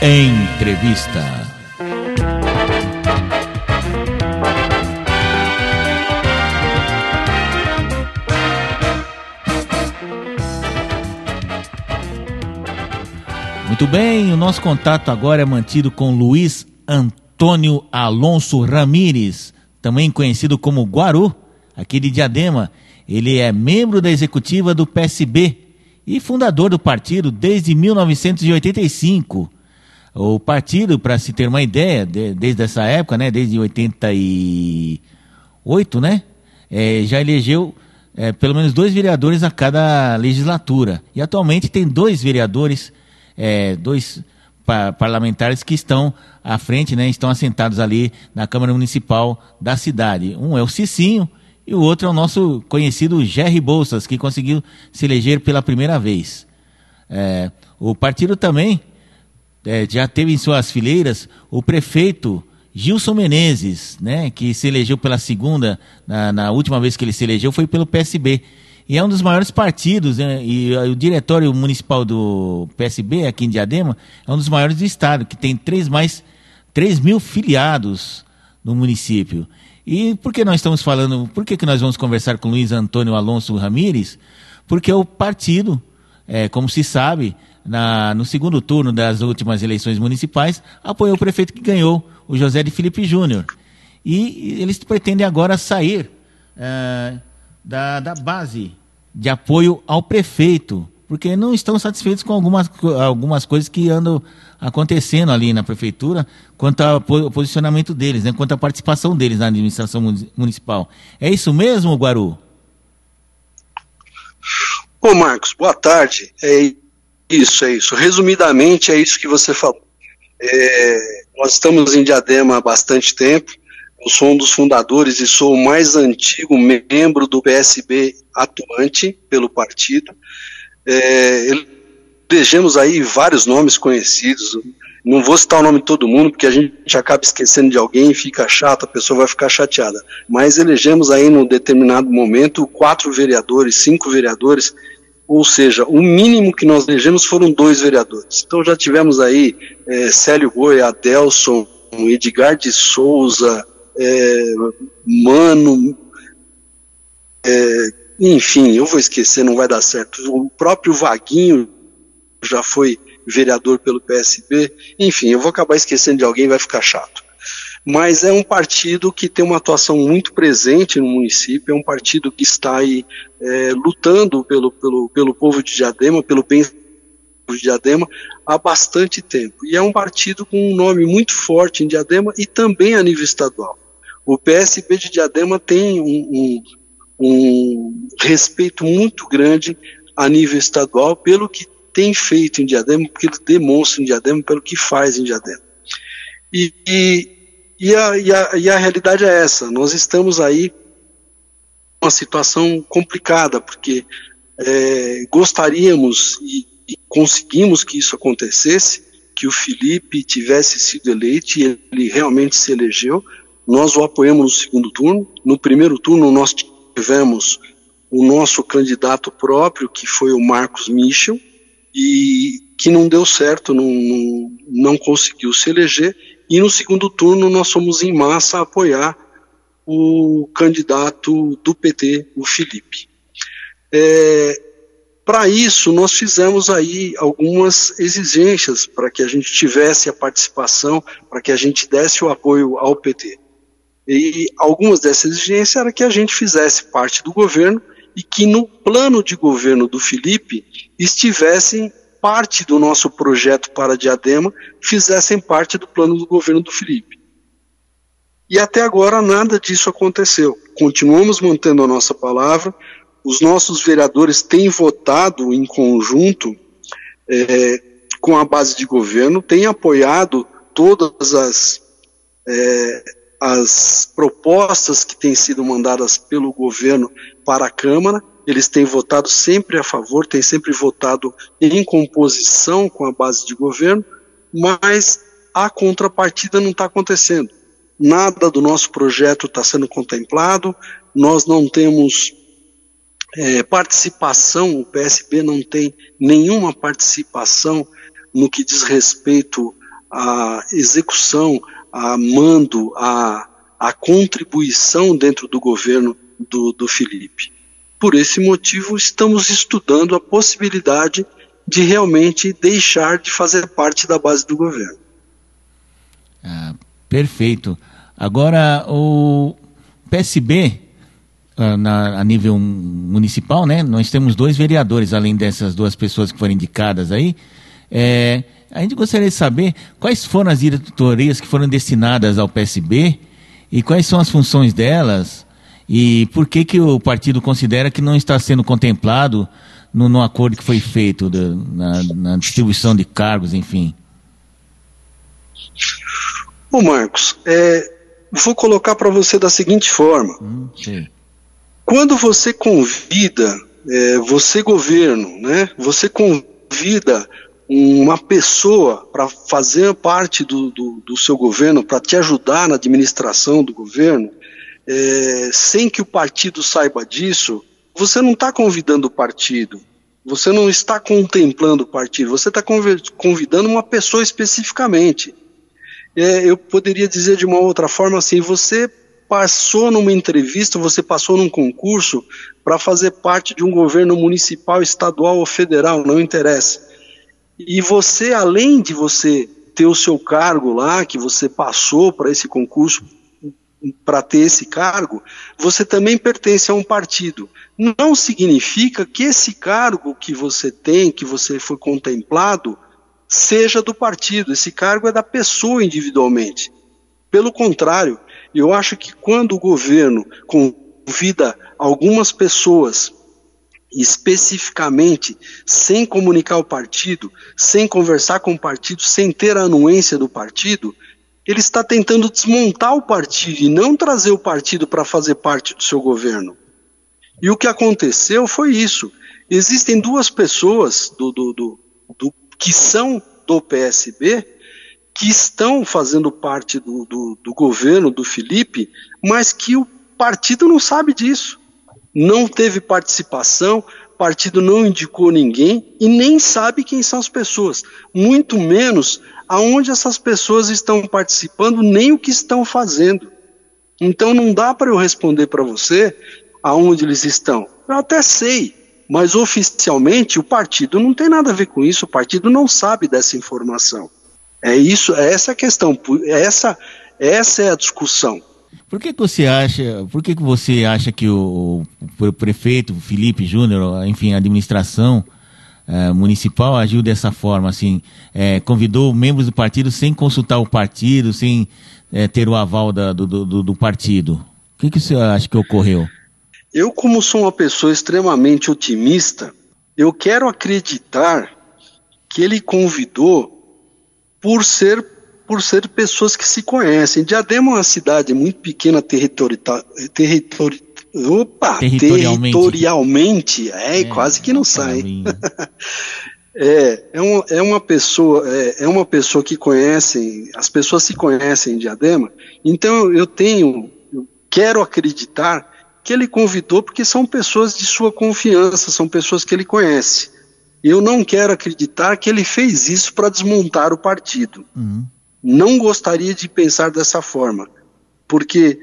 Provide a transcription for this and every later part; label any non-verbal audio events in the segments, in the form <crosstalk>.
Entrevista. Muito bem, o nosso contato agora é mantido com Luiz Antônio Alonso Ramires, também conhecido como Guaru, aqui de Diadema. Ele é membro da executiva do PSB e fundador do partido desde 1985. O partido, para se ter uma ideia, de, desde essa época, né, desde 88, né, é, já elegeu é, pelo menos dois vereadores a cada legislatura. E atualmente tem dois vereadores, é, dois parlamentares que estão à frente, né, estão assentados ali na Câmara Municipal da cidade. Um é o Cicinho e o outro é o nosso conhecido Jerry Bolsas, que conseguiu se eleger pela primeira vez. É, o partido também é, já teve em suas fileiras o prefeito Gilson Menezes, né, que se elegeu pela segunda, na, na, última vez que ele se elegeu foi pelo PSB. E é um dos maiores partidos, né, e o diretório municipal do PSB, aqui em Diadema, é um dos maiores do estado, que tem três mais 3 mil filiados no município. E por que nós estamos falando, por que, que nós vamos conversar com Luiz Antônio Alonso Ramires? Porque o partido, é, como se sabe, na, no segundo turno das últimas eleições municipais, apoiou o prefeito que ganhou, o José de Felipe Júnior. E eles pretendem agora sair é, da, da base de apoio ao prefeito, porque não estão satisfeitos com algumas, algumas coisas que andam acontecendo ali na prefeitura quanto ao posicionamento deles, né, quanto à participação deles na administração municipal. É isso mesmo, Guaru? Ô Marcos, boa tarde. É isso, é isso. Resumidamente, é isso que você falou. É, nós estamos em Diadema há bastante tempo. Eu sou um dos fundadores e sou o mais antigo membro do PSB atuante pelo partido. É, elegemos aí vários nomes conhecidos. Não vou citar o nome de todo mundo, porque a gente acaba esquecendo de alguém e fica chato, a pessoa vai ficar chateada. Mas elegemos aí, num determinado momento, quatro vereadores, cinco vereadores ou seja, o mínimo que nós elegemos foram dois vereadores. Então já tivemos aí é, Célio Boi, Adelson, Edgar de Souza, é, Mano, é, enfim, eu vou esquecer, não vai dar certo. O próprio Vaguinho já foi vereador pelo PSB, enfim, eu vou acabar esquecendo de alguém, vai ficar chato mas é um partido que tem uma atuação muito presente no município, é um partido que está aí é, lutando pelo, pelo, pelo povo de Diadema, pelo bem de Diadema, há bastante tempo. E é um partido com um nome muito forte em Diadema e também a nível estadual. O PSB de Diadema tem um, um, um respeito muito grande a nível estadual pelo que tem feito em Diadema, pelo que demonstra em Diadema, pelo que faz em Diadema. E, e e a, e, a, e a realidade é essa: nós estamos aí uma situação complicada, porque é, gostaríamos e, e, conseguimos que isso acontecesse, que o Felipe tivesse sido eleito e ele realmente se elegeu. Nós o apoiamos no segundo turno. No primeiro turno, nós tivemos o nosso candidato próprio, que foi o Marcos Michel, e que não deu certo, não, não, não conseguiu se eleger, e no segundo turno nós fomos em massa apoiar o candidato do PT, o Felipe. É, para isso, nós fizemos aí algumas exigências para que a gente tivesse a participação, para que a gente desse o apoio ao PT. E algumas dessas exigências era que a gente fizesse parte do governo e que no plano de governo do Felipe estivessem parte do nosso projeto para Diadema fizessem parte do plano do governo do Felipe. E até agora nada disso aconteceu. Continuamos mantendo a nossa palavra, os nossos vereadores têm votado em conjunto é, com a base de governo, têm apoiado todas as, é, as propostas que têm sido mandadas pelo governo para a Câmara, eles têm votado sempre a favor, têm sempre votado em composição com a base de governo, mas a contrapartida não está acontecendo. nada do nosso projeto está sendo contemplado, nós não temos é, participação, o PSB não tem nenhuma participação no que diz respeito à execução, a mando, a, a contribuição dentro do governo do, do Felipe. Por esse motivo, estamos estudando a possibilidade de realmente deixar de fazer parte da base do governo. Ah, perfeito. Agora, o PSB, ah, na, a nível municipal, né, nós temos dois vereadores, além dessas duas pessoas que foram indicadas aí. É, a gente gostaria de saber quais foram as diretorias que foram destinadas ao PSB e quais são as funções delas e por que, que o partido considera que não está sendo contemplado no, no acordo que foi feito na, na, distribuição de cargos, enfim. Ô Marcos, é, vou colocar para você da seguinte forma. Hum, Quando você convida, é, você governo, né? Você convida uma pessoa para fazer parte do, do, do seu governo, para te ajudar na administração do governo, é, sem que o partido saiba disso, você não está convidando o partido, você não está contemplando o partido, você está convidando uma pessoa especificamente. É, eu poderia dizer de uma outra forma assim: você passou numa entrevista, você passou num concurso para fazer parte de um governo municipal, estadual ou federal, não interessa. E você, além de você ter o seu cargo lá, que você passou para esse concurso para ter esse cargo, você também pertence a um partido. Não significa que esse cargo que você tem, que você foi contemplado, seja do partido. Esse cargo é da pessoa individualmente. Pelo contrário, eu acho que quando o governo convida algumas pessoas especificamente, sem comunicar o partido, sem conversar com o partido, sem ter a anuência do partido, ele está tentando desmontar o partido e não trazer o partido para fazer parte do seu governo. E o que aconteceu foi isso. Existem duas pessoas do, do, do, do que são do PSB que estão fazendo parte do, do, do governo do Felipe, mas que o partido não sabe disso. Não teve participação, partido não indicou ninguém e nem sabe quem são as pessoas, muito menos aonde essas pessoas estão participando, nem o que estão fazendo. Então não dá para eu responder para você aonde eles estão. Eu até sei, mas oficialmente o partido não tem nada a ver com isso, o partido não sabe dessa informação. É isso, é essa a questão, essa, essa é a discussão. Por que, que você acha, por que, que você acha que o, o prefeito Felipe Júnior, enfim, a administração, é, municipal agiu dessa forma, assim, é, convidou membros do partido sem consultar o partido, sem é, ter o aval da, do, do, do, partido. O que, que você acha que ocorreu? Eu, como sou uma pessoa extremamente otimista, eu quero acreditar que ele convidou por ser por ser pessoas que se conhecem. Diadema é uma cidade muito pequena territori territori Opa, territorialmente, territorialmente é, é, quase que não sai. <laughs> é, é, uma, é uma pessoa, é, é, uma pessoa que conhecem, as pessoas se conhecem em Diadema, então eu tenho, eu quero acreditar que ele convidou porque são pessoas de sua confiança, são pessoas que ele conhece. Eu não quero acreditar que ele fez isso para desmontar o partido. Uhum. Não gostaria de pensar dessa forma, porque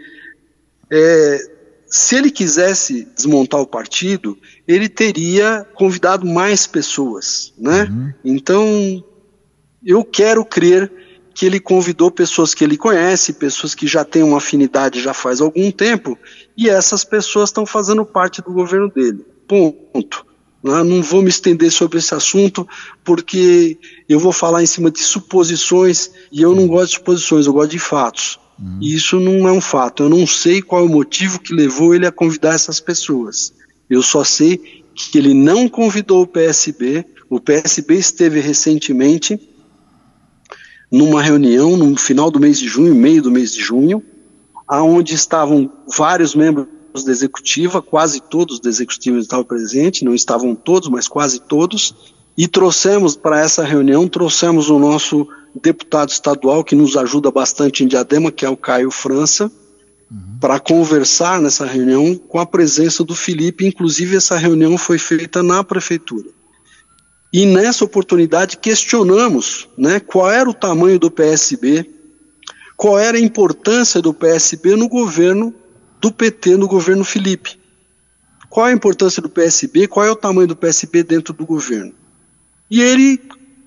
é, se ele quisesse desmontar o partido, ele teria convidado mais pessoas, né? Uhum. Então, eu quero crer que ele convidou pessoas que ele conhece, pessoas que já têm uma afinidade já faz algum tempo, e essas pessoas estão fazendo parte do governo dele. Ponto. Né? Não vou me estender sobre esse assunto, porque eu vou falar em cima de suposições, e eu não gosto de suposições, eu gosto de fatos. Uhum. E isso não é um fato. Eu não sei qual é o motivo que levou ele a convidar essas pessoas. Eu só sei que ele não convidou o PSB. O PSB esteve recentemente numa reunião no final do mês de junho, meio do mês de junho, aonde estavam vários membros da executiva, quase todos da executiva estavam presentes, não estavam todos, mas quase todos, e trouxemos para essa reunião, trouxemos o nosso deputado estadual que nos ajuda bastante em Diadema, que é o Caio França, uhum. para conversar nessa reunião com a presença do Felipe. Inclusive, essa reunião foi feita na prefeitura. E nessa oportunidade questionamos né, qual era o tamanho do PSB, qual era a importância do PSB no governo do PT, no governo Felipe. Qual a importância do PSB, qual é o tamanho do PSB dentro do governo. E ele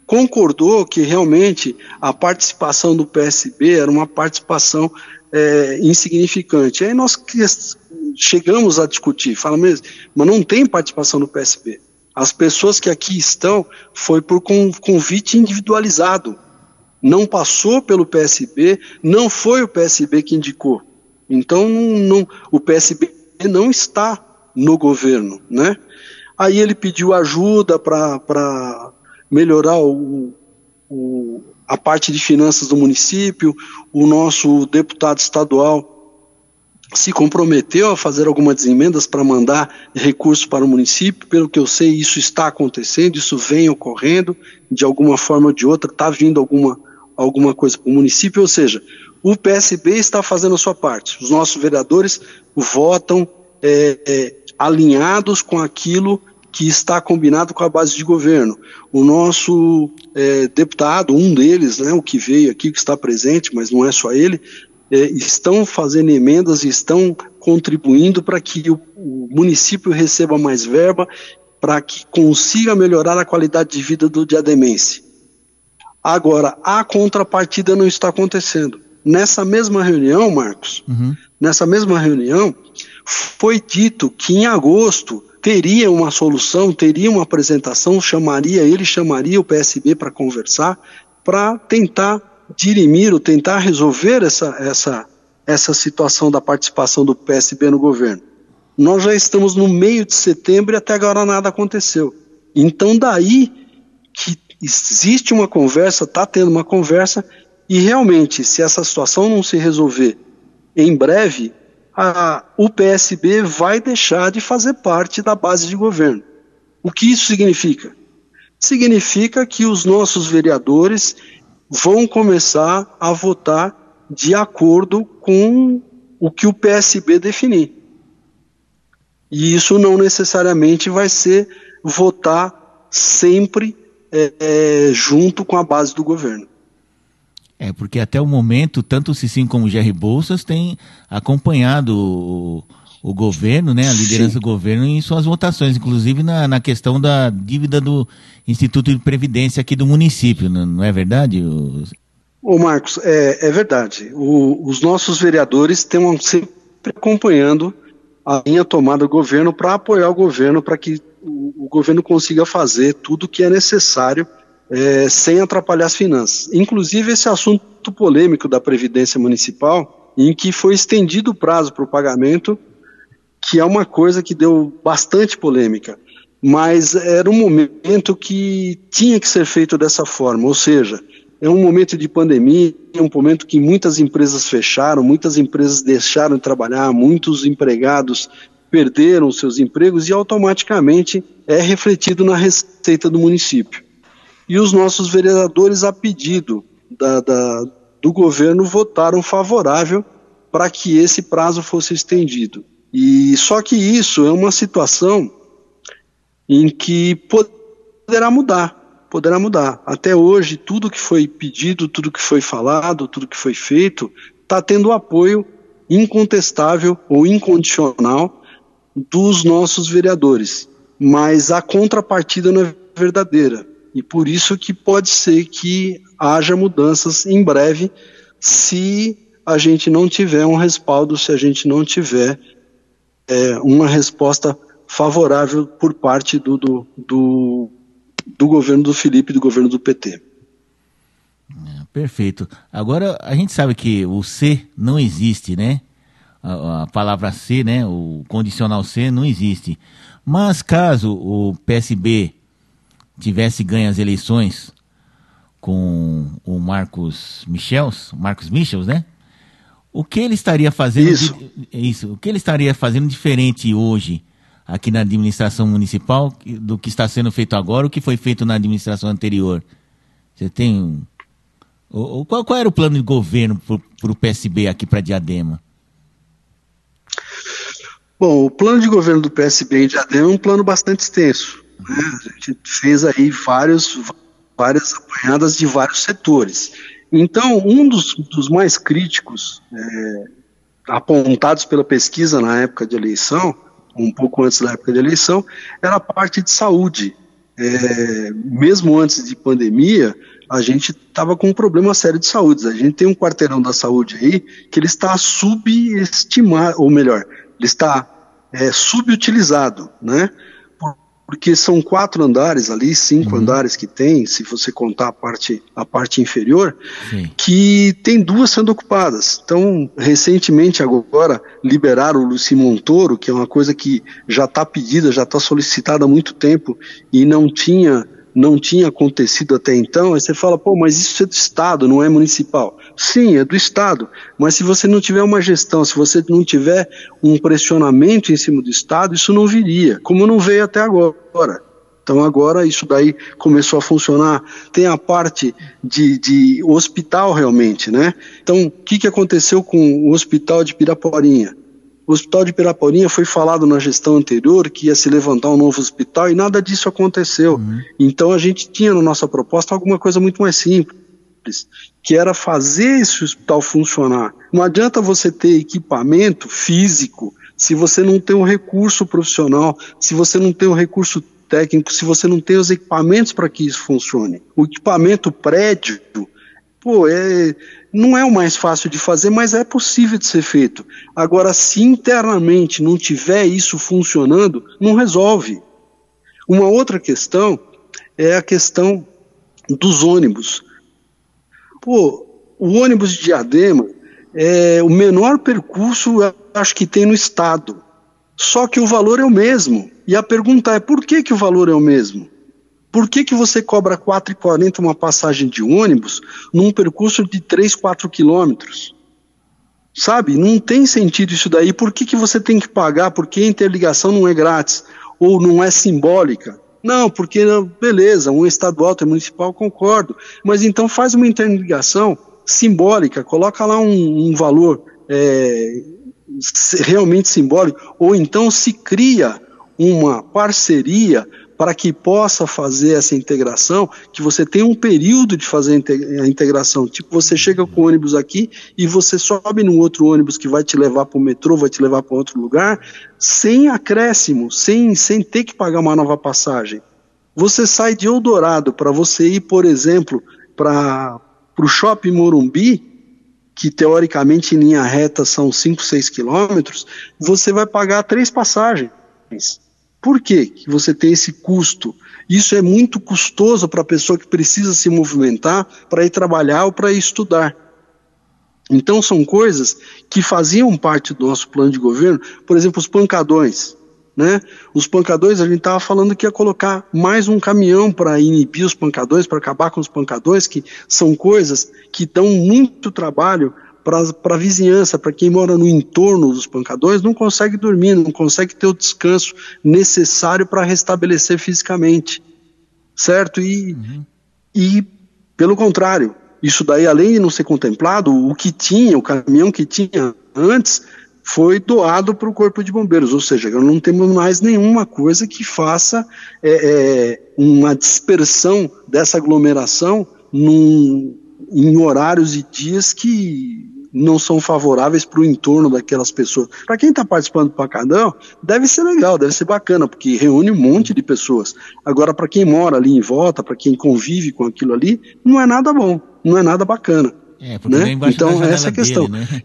concordou que realmente a participação do PSB era uma participação é, insignificante. Aí nós chegamos a discutir, fala mesmo, mas não tem participação do PSB. As pessoas que aqui estão foi por convite individualizado. Não passou pelo PSB, não foi o PSB que indicou. Então não, o PSB não está no governo, né? Aí ele pediu ajuda para melhorar o, o, a parte de finanças do município. O nosso deputado estadual se comprometeu a fazer algumas emendas para mandar recursos para o município. Pelo que eu sei, isso está acontecendo, isso vem ocorrendo, de alguma forma ou de outra, está vindo alguma, alguma coisa para o município. Ou seja, o PSB está fazendo a sua parte. Os nossos vereadores votam é, é, alinhados com aquilo que está combinado com a base de governo. O nosso é, deputado, um deles, né, o que veio aqui, que está presente, mas não é só ele, é, estão fazendo emendas e estão contribuindo para que o, o, município receba mais verba, para que consiga melhorar a qualidade de vida do diademense. Agora, a contrapartida não está acontecendo. Nessa mesma reunião, Marcos, uhum. nessa mesma reunião, foi dito que em agosto teria uma solução, teria uma apresentação, chamaria ele, chamaria o PSB para conversar, para tentar dirimir ou tentar resolver essa, essa, essa situação da participação do PSB no governo. Nós já estamos no meio de setembro e até agora nada aconteceu. Então, daí que existe uma conversa, está tendo uma conversa, e realmente, se essa situação não se resolver em breve, a, o PSB vai deixar de fazer parte da base de governo. O que isso significa? Significa que os nossos vereadores vão começar a votar de acordo com o que o PSB definir. E isso não necessariamente vai ser votar sempre é, é, junto com a base do governo. É, porque até o momento, tanto o Cicim como o Jerry Bolsas têm acompanhado o, o governo, né, a liderança Sim. do governo em suas votações, inclusive na, na questão da dívida do Instituto de Previdência aqui do município, não, não é verdade? Ô Marcos, é, é verdade. O, os nossos vereadores estão sempre acompanhando a linha tomada do governo para apoiar o governo, para que o, o governo consiga fazer tudo o que é necessário é, sem atrapalhar as finanças. Inclusive esse assunto polêmico da Previdência Municipal, em que foi estendido o prazo para o pagamento, que é uma coisa que deu bastante polêmica. Mas era um momento que tinha que ser feito dessa forma, ou seja, é um momento de pandemia, é um momento que muitas empresas fecharam, muitas empresas deixaram de trabalhar, muitos empregados perderam seus empregos e automaticamente é refletido na receita do município e os nossos vereadores, a pedido da, da, do governo, votaram favorável para que esse prazo fosse estendido. E só que isso é uma situação em que poderá mudar, poderá mudar. Até hoje, tudo que foi pedido, tudo que foi falado, tudo que foi feito, está tendo apoio incontestável ou incondicional dos nossos vereadores. Mas a contrapartida não é verdadeira. E por isso que pode ser que haja mudanças em breve se a gente não tiver um respaldo, se a gente não tiver é, uma resposta favorável por parte do, do, do, do governo do Felipe do governo do PT. É, perfeito. Agora, a gente sabe que o C não existe, né? A, a, palavra C, né? O condicional C não existe. Mas caso o PSB tivesse ganho as eleições com o Marcos Michels, Marcos Michels, né? O que ele estaria fazendo isso. Isso, o que ele estaria fazendo diferente hoje aqui na administração municipal do que está sendo feito agora, o que foi feito na administração anterior? Você tem O, qual, qual, era o plano de governo para o PSB aqui para Diadema? Bom, o plano de governo do PSB em Diadema é um plano bastante extenso. Né? A gente fez aí vários, várias apanhadas de vários setores. Então, um dos, dos mais críticos é, apontados pela pesquisa na época de eleição, um pouco antes da época de eleição, era a parte de saúde. É, mesmo antes de pandemia, a gente estava com um problema sério de saúde. A gente tem um quarteirão da saúde aí que ele está subestimado, ou melhor, ele está é, subutilizado, né? Porque são quatro andares ali, cinco uhum. andares que tem, se você contar a parte, a parte inferior, Sim. que tem duas sendo ocupadas. Então, recentemente agora liberaram o Luci Montoro, que é uma coisa que já está pedida, já está solicitada há muito tempo e não tinha não tinha acontecido até então, aí você fala, pô, mas isso é do Estado, não é municipal. Sim, é do Estado, mas se você não tiver uma gestão, se você não tiver um pressionamento em cima do Estado, isso não viria, como não veio até agora. Então agora isso daí começou a funcionar. Tem a parte de, de hospital realmente, né? Então o que, que aconteceu com o hospital de Piraporinha? O hospital de Piraporinha foi falado na gestão anterior que ia se levantar um novo hospital e nada disso aconteceu. Uhum. Então a gente tinha na nossa proposta alguma coisa muito mais simples, que era fazer esse hospital funcionar. Não adianta você ter equipamento físico se você não tem um recurso profissional, se você não tem um recurso técnico, se você não tem os equipamentos para que isso funcione. O equipamento prédio, pô, é, não é o mais fácil de fazer, mas é possível de ser feito. Agora, se internamente não tiver isso funcionando, não resolve. Uma outra questão é a questão dos ônibus. Pô, o ônibus de Diadema é o menor percurso, acho que tem no estado. Só que o valor é o mesmo. E a pergunta é por que, que o valor é o mesmo? Por que, que você cobra R$ 4,40 uma passagem de ônibus num percurso de 3, 4 quilômetros? Sabe? Não tem sentido isso daí. Por que, que você tem que pagar? Porque a interligação não é grátis ou não é simbólica? Não, porque, beleza, um estadual, outro municipal, concordo. Mas então faz uma interligação simbólica, coloca lá um, um valor é, realmente simbólico, ou então se cria uma parceria para que possa fazer essa integração, que você tenha um período de fazer a integração. Tipo, você chega com o ônibus aqui e você sobe no outro ônibus que vai te levar para o metrô, vai te levar para outro lugar, sem acréscimo, sem, sem ter que pagar uma nova passagem. Você sai de Eldorado para você ir, por exemplo, para o shopping Morumbi, que teoricamente em linha reta são 5, 6 quilômetros, você vai pagar três passagens. Por que, você tem esse custo? Isso é muito custoso para a pessoa que precisa se movimentar para ir trabalhar ou para ir estudar. Então são coisas que faziam parte do nosso plano de governo, por exemplo, os pancadões. Né? Os pancadões, a gente estava falando que ia colocar mais um caminhão para inibir os pancadões, para acabar com os pancadões, que são coisas que dão muito trabalho para a vizinhança, para quem mora no entorno dos pancadões, não consegue dormir, não consegue ter o descanso necessário para restabelecer fisicamente. Certo? E, uhum. e, pelo contrário, isso daí, além de não ser contemplado, o que tinha, o caminhão que tinha antes, foi doado para o Corpo de Bombeiros, ou seja, não temos mais nenhuma coisa que faça é, é, uma dispersão dessa aglomeração num, em horários e dias que não são favoráveis para o entorno daquelas pessoas. Para quem está participando do Pacadão, deve ser legal, deve ser bacana, porque reúne um monte de pessoas. Agora, para quem mora ali em volta, para quem convive com aquilo ali, não é nada bom, não é nada bacana. É, porque né? então, essa é a questão. Dele, né?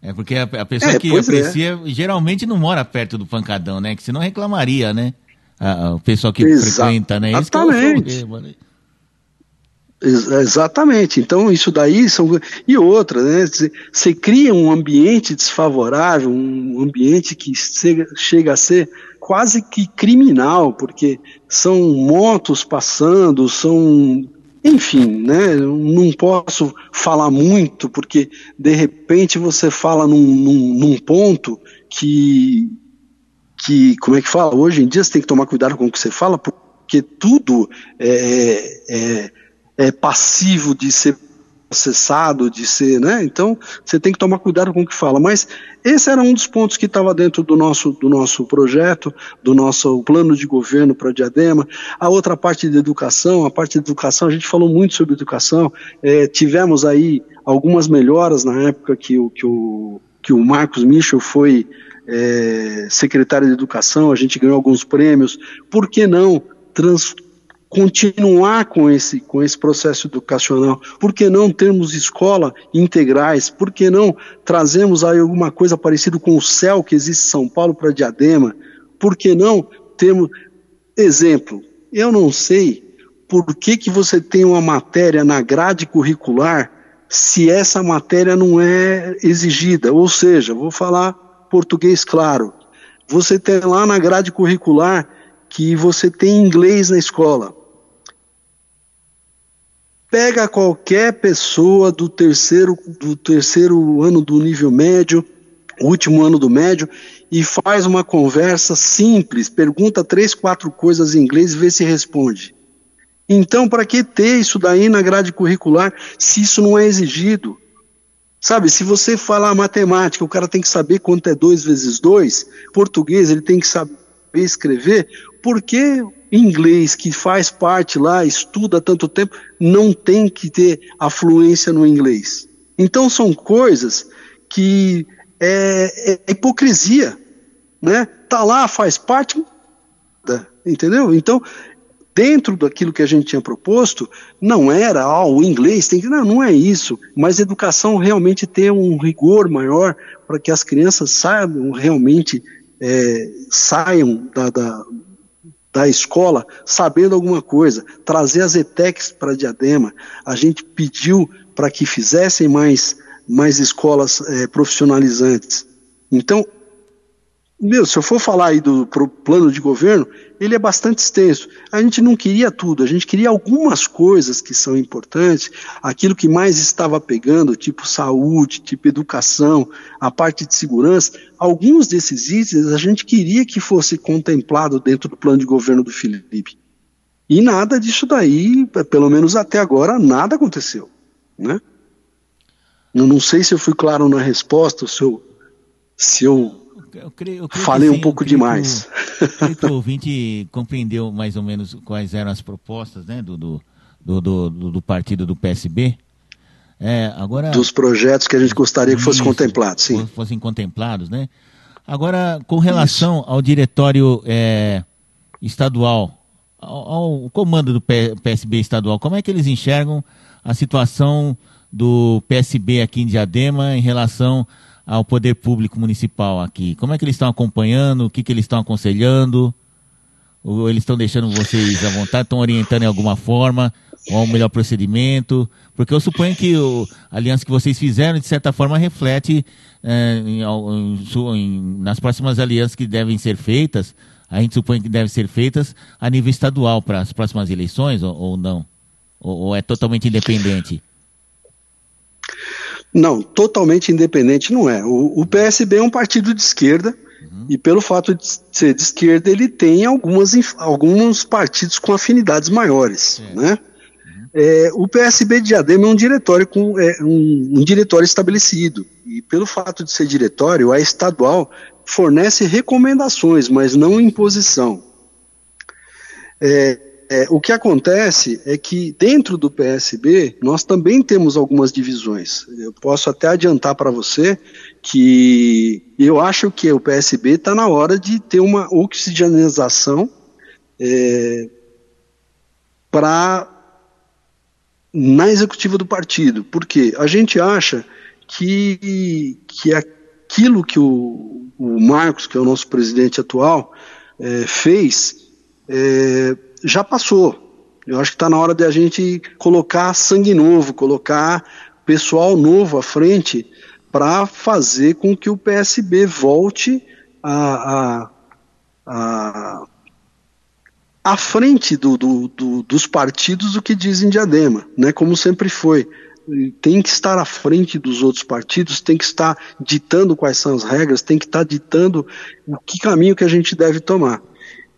É porque a, a pessoa é, que é. aprecia é. geralmente não mora perto do pancadão, né? Que senão reclamaria, né? A, o pessoal que Exa frequenta, né? Exatamente. Exatamente. Então, isso daí são. E outra, né? Você cria um ambiente desfavorável, um ambiente que chega a ser quase que criminal, porque são motos passando, são. Enfim, né? Não posso falar muito, porque de repente você fala num, num, num ponto que. que. Como é que fala? Hoje em dia você tem que tomar cuidado com o que você fala, porque tudo é, é é, passivo de ser processado, de ser, né? Então, você tem que tomar cuidado com o que fala. Mas esse era um dos pontos que estava dentro do nosso, do nosso projeto, do nosso plano de governo para Diadema. A outra parte de educação, a parte de educação, a gente falou muito sobre educação. É, tivemos aí algumas melhoras na época que o, que o, que o Marcos Michel foi é, secretário de Educação, a gente ganhou alguns prêmios. Por que não trans, continuar com esse, com esse processo educacional? Por que não termos escola integrais? Por que não trazemos aí alguma coisa parecida com o CEL que existe em São Paulo para Diadema? Por que não temos. Exemplo, eu não sei por que, que você tem uma matéria na grade curricular se essa matéria não é exigida. Ou seja, vou falar português claro. Você tem lá na grade curricular que você tem inglês na escola. Pega qualquer pessoa do terceiro, do terceiro ano do nível médio, último ano do médio, e faz uma conversa simples, pergunta três, quatro coisas em inglês e vê se responde. Então, para que ter isso daí na grade curricular se isso não é exigido? Sabe, se você falar matemática, o cara tem que saber quanto é 2 vezes 2, português, ele tem que saber escrever, por que inglês, que faz parte lá, estuda há tanto tempo, não tem que ter a fluência no inglês? Então são coisas que é, é hipocrisia, né? Tá lá, faz parte, entendeu? Então dentro daquilo que a gente tinha proposto, não era, ah, o inglês tem que. Não, não é isso. Mas educação realmente ter um rigor maior para que as crianças saibam realmente, é, saiam da, da, da escola sabendo alguma coisa, trazer as ETECs para Diadema. A gente pediu para que fizessem mais, mais escolas é, profissionalizantes. Então, meu, se eu for falar aí do plano de governo, ele é bastante extenso. A gente não queria tudo, a gente queria algumas coisas que são importantes, aquilo que mais estava pegando, tipo saúde, tipo educação, a parte de segurança. Alguns desses itens a gente queria que fosse contemplado dentro do plano de governo do Felipe. E nada disso daí, pelo menos até agora, nada aconteceu. Né? Eu não sei se eu fui claro na resposta, se eu, se eu eu creio, eu creio Falei sim, um pouco demais. <laughs> Que o, ouvinte compreendeu mais ou menos quais eram as propostas né, do, do, do, do, do partido do PSB. É, agora, Dos projetos que a gente gostaria que fossem contemplados, sim. Fossem contemplados, né? Agora, com relação isso. ao diretório é, estadual, ao, ao, comando do PSB estadual, como é que eles enxergam a situação do PSB aqui em Diadema em relação ao poder público municipal aqui? Como é que eles estão acompanhando? O que, que eles estão aconselhando? Ou eles estão deixando vocês à vontade? Estão orientando em alguma forma? Ou um melhor procedimento? Porque eu suponho que o, a aliança que vocês fizeram, de certa forma, reflete é, em, em, nas próximas alianças que devem ser feitas, a gente supõe que devem ser feitas a nível estadual para as próximas eleições, ou, ou não? Ou, ou é totalmente independente? Não, totalmente independente não é. O, o PSB é um partido de esquerda uhum. e pelo fato de ser de esquerda ele tem algumas, alguns partidos com afinidades maiores, é. né? Uhum. É, o PSB de Diadema é um diretório com é, um, um, diretório estabelecido e pelo fato de ser diretório, a estadual fornece recomendações, mas não imposição. É, é, o que acontece é que dentro do PSB nós também temos algumas divisões. Eu posso até adiantar para você que eu acho que o PSB está na hora de ter uma oxigenização é, para na executiva do partido, porque a gente acha que, que aquilo que o, o Marcos, que é o nosso presidente atual, é, fez é, já passou. Eu acho que está na hora de a gente colocar sangue novo, colocar pessoal novo à frente para fazer com que o PSB volte a, a, a, à frente do, do, do, dos partidos do que dizem Diadema, né, como sempre foi. Tem que estar à frente dos outros partidos, tem que estar ditando quais são as regras, tem que estar ditando o que caminho que a gente deve tomar.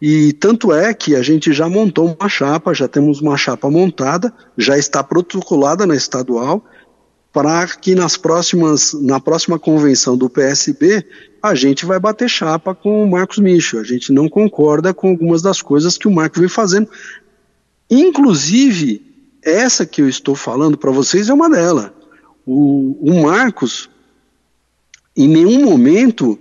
E tanto é que a gente já montou uma chapa, já temos uma chapa montada, já está protocolada na estadual, para que nas próximas, na próxima convenção do PSB a gente vai bater chapa com o Marcos Micho. A gente não concorda com algumas das coisas que o Marcos vem fazendo. Inclusive, essa que eu estou falando para vocês é uma delas. O, o, Marcos, em nenhum momento,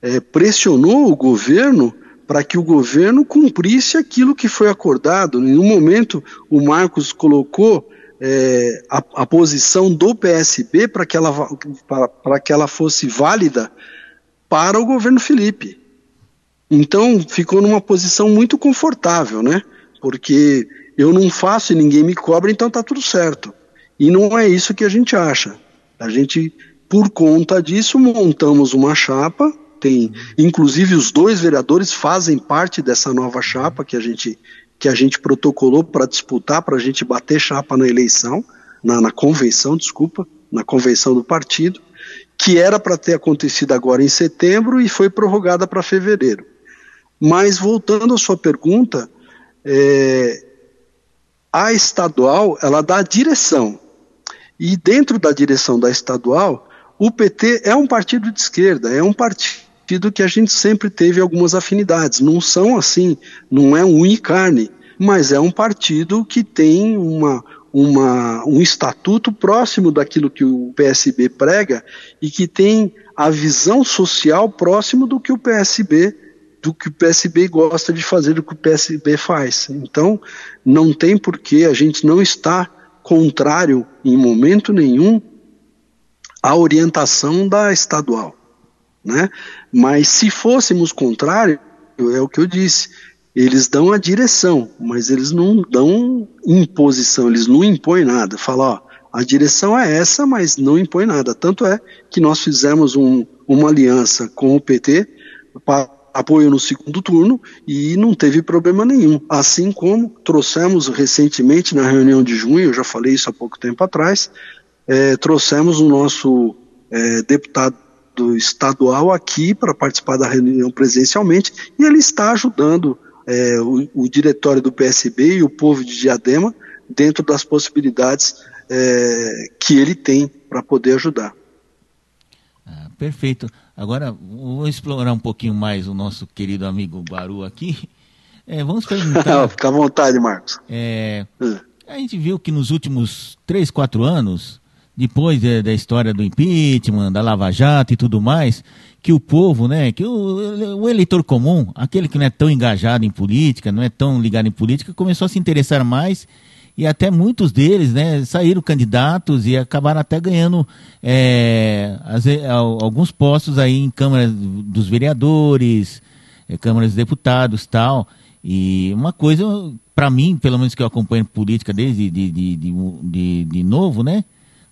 é, pressionou o governo para que o governo cumprisse aquilo que foi acordado. Em nenhum momento o Marcos colocou é, a, a, posição do PSB para que, ela, que ela fosse válida para o governo Felipe. Então ficou numa posição muito confortável, né? Porque eu não faço e ninguém me cobra, então tá tudo certo. E não é isso que a gente acha. A gente, por conta disso, montamos uma chapa. Tem, inclusive, os dois vereadores fazem parte dessa nova chapa que a gente que a gente protocolou para disputar, para a gente bater chapa na eleição, na, na convenção, desculpa, na convenção do partido, que era para ter acontecido agora em setembro e foi prorrogada para fevereiro. Mas voltando à sua pergunta, é, a estadual ela dá direção e dentro da direção da estadual o PT é um partido de esquerda, é um partido partido que a gente sempre teve algumas afinidades. Não são assim, não é um unicarne, mas é um partido que tem uma, uma, um estatuto próximo daquilo que o PSB prega e que tem a visão social próximo do que o PSB do que o PSB gosta de fazer, do que o PSB faz. Então, não tem por que a gente não estar contrário em momento nenhum à orientação da estadual né? Mas se fôssemos contrário, é o que eu disse, eles dão a direção, mas eles não dão imposição, eles não impõem nada. Fala, ó, a direção é essa, mas não impõe nada. Tanto é que nós fizemos um, uma aliança com o PT para apoio no segundo turno e não teve problema nenhum. Assim como trouxemos recentemente na reunião de junho, eu já falei isso há pouco tempo atrás, é, trouxemos o nosso é, deputado do estadual aqui para participar da reunião presencialmente e ele está ajudando é, o, o, diretório do PSB e o povo de Diadema dentro das possibilidades é, que ele tem para poder ajudar. Ah, perfeito. Agora vou explorar um pouquinho mais o nosso querido amigo Baru aqui. É, vamos perguntar. <laughs> Fica à vontade, Marcos. É, é, a gente viu que nos últimos três, quatro anos depois de, da história do impeachment, da Lava Jato e tudo mais, que o povo, né, que o, o, eleitor comum, aquele que não é tão engajado em política, não é tão ligado em política, começou a se interessar mais e até muitos deles, né, saíram candidatos e acabaram até ganhando é, as, alguns postos aí em câmaras dos vereadores, é, câmaras dos deputados, tal. E uma coisa, para mim, pelo menos que eu acompanho política desde de, de, de, de, de novo, né,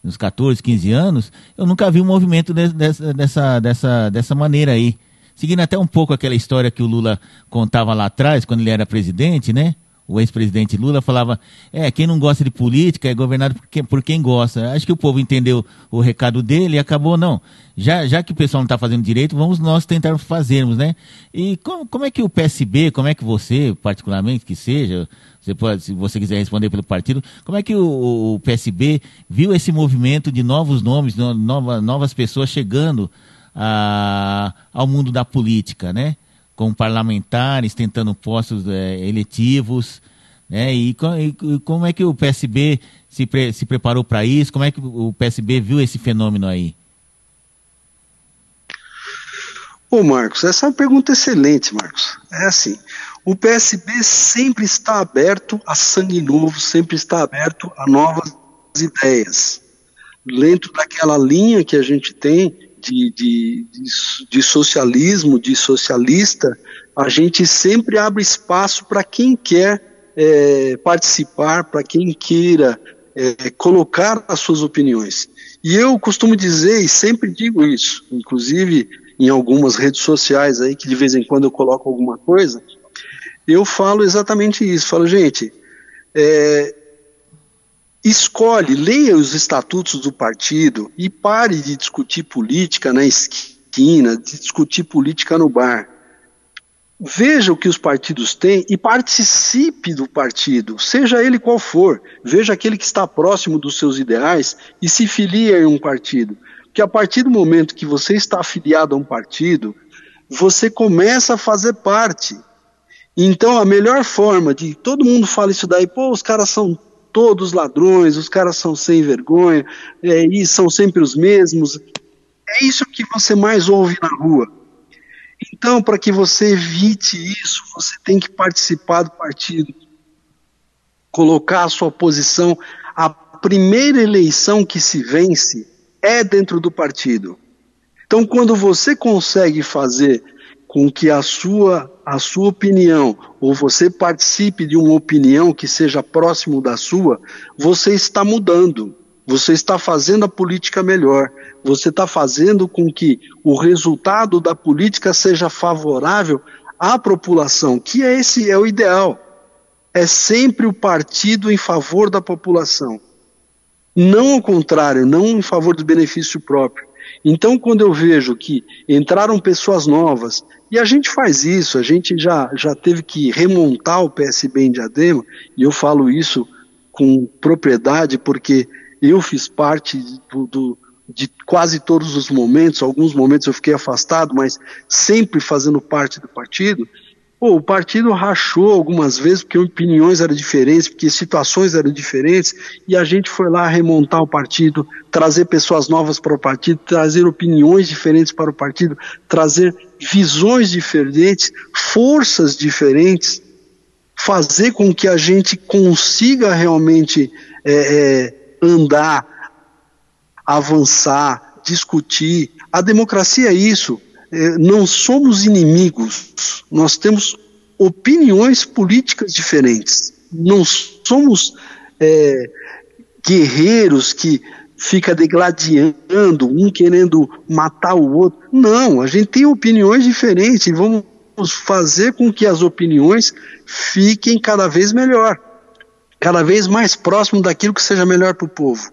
nos 14, 15 anos, eu nunca vi um movimento de, de, dessa, dessa, dessa maneira aí. Seguindo até um pouco aquela história que o Lula contava lá atrás, quando ele era presidente, né? O ex-presidente Lula falava: é, quem não gosta de política é governado por quem, por quem gosta. Acho que o povo entendeu o recado dele e acabou, não. Já, já que o pessoal não está fazendo direito, vamos nós tentar fazermos, né? E como, como é que o PSB, como é que você, particularmente, que seja, você pode, se você quiser responder pelo partido, como é que o, o PSB viu esse movimento de novos nomes, nova, novas pessoas chegando a, ao mundo da política, né? Com parlamentares tentando postos é, eletivos, né? E, e, como é que o PSB se, pre, se preparou para isso? Como é que o PSB viu esse fenômeno aí? Ô Marcos, essa é uma pergunta excelente, Marcos. É assim, o PSB sempre está aberto a sangue novo, sempre está aberto a novas ideias. Dentro daquela linha que a gente tem de, de, de socialismo, de socialista, a gente sempre abre espaço para quem quer é, participar, para quem queira é, colocar as suas opiniões. E eu costumo dizer, e sempre digo isso, inclusive em algumas redes sociais aí, que de vez em quando eu coloco alguma coisa, eu falo exatamente isso. Falo, gente, é, escolhe, leia os estatutos do partido e pare de discutir política na esquina, de discutir política no bar. veja o que os partidos têm e participe do partido, seja ele qual for. Veja aquele que está próximo dos seus ideais e se filie em um partido. Porque a partir do momento que você está afiliado a um partido, você começa a fazer parte. Então, a melhor forma de. Todo mundo fala isso daí, pô, os caras são todos ladrões, os caras são sem vergonha, é, e são sempre os mesmos. É isso que você mais ouve na rua. Então, para que você evite isso, você tem que participar do partido, colocar a sua posição. A primeira eleição que se vence é dentro do partido. Então, quando você consegue fazer com que a sua, a sua opinião, ou você participe de uma opinião que seja próximo da sua, você está mudando. Você está fazendo a política melhor. Você está fazendo com que o resultado da política seja favorável à população, que é esse é o ideal. É sempre o partido em favor da população. Não ao contrário, não em favor do benefício próprio. Então, quando eu vejo que entraram pessoas novas, e a gente faz isso, a gente já, já teve que remontar o PSB em Diadema, e eu falo isso com propriedade porque eu fiz parte do, do, de quase todos os momentos, alguns momentos eu fiquei afastado, mas sempre fazendo parte do partido. Pô, o partido rachou algumas vezes porque opiniões eram diferentes, porque situações eram diferentes, e a gente foi lá remontar o partido, trazer pessoas novas para o partido, trazer opiniões diferentes para o partido, trazer visões diferentes, forças diferentes, fazer com que a gente consiga realmente é, é, andar, avançar, discutir. A democracia é isso. É, não somos inimigos, nós temos opiniões políticas diferentes. Não somos é, guerreiros que fica degladiando, um querendo matar o outro. Não, a gente tem opiniões diferentes e vamos fazer com que as opiniões fiquem cada vez melhor cada vez mais próximo daquilo que seja melhor para o povo.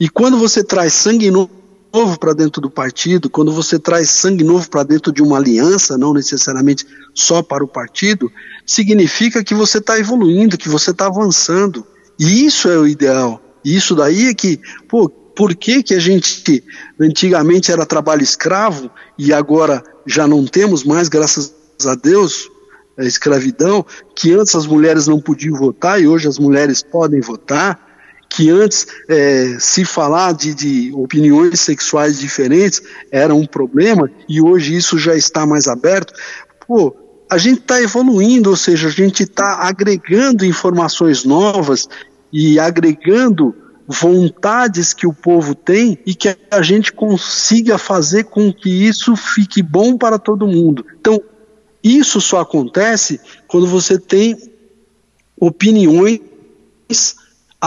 E quando você traz sangue novo para dentro do partido, quando você traz sangue novo para dentro de uma aliança, não necessariamente só para o partido, significa que você está evoluindo, que você está avançando. E isso é o ideal. E isso daí é que, pô, por que, que a gente antigamente era trabalho escravo e agora já não temos mais, graças a Deus, a escravidão, que antes as mulheres não podiam votar e hoje as mulheres podem votar, que antes é, se falar de, de, opiniões sexuais diferentes era um problema e hoje isso já está mais aberto. Pô, a gente está evoluindo, ou seja, a gente está agregando informações novas e agregando vontades que o povo tem e que a gente consiga fazer com que isso fique bom para todo mundo. Então, isso só acontece quando você tem opiniões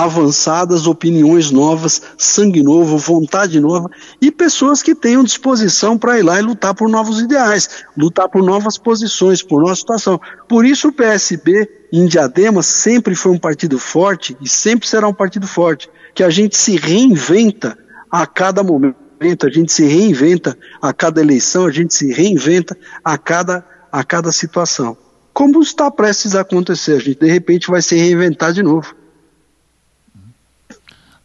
avançadas, opiniões novas, sangue novo, vontade nova e pessoas que tenham disposição para ir lá e lutar por novos ideais, lutar por novas posições, por nossa situação. Por isso o PSB em Diadema sempre foi um partido forte e sempre será um partido forte, que a gente se reinventa a cada momento, a gente se reinventa a cada eleição, a gente se reinventa a cada a cada situação. Como está prestes a acontecer, a gente de repente vai se reinventar de novo.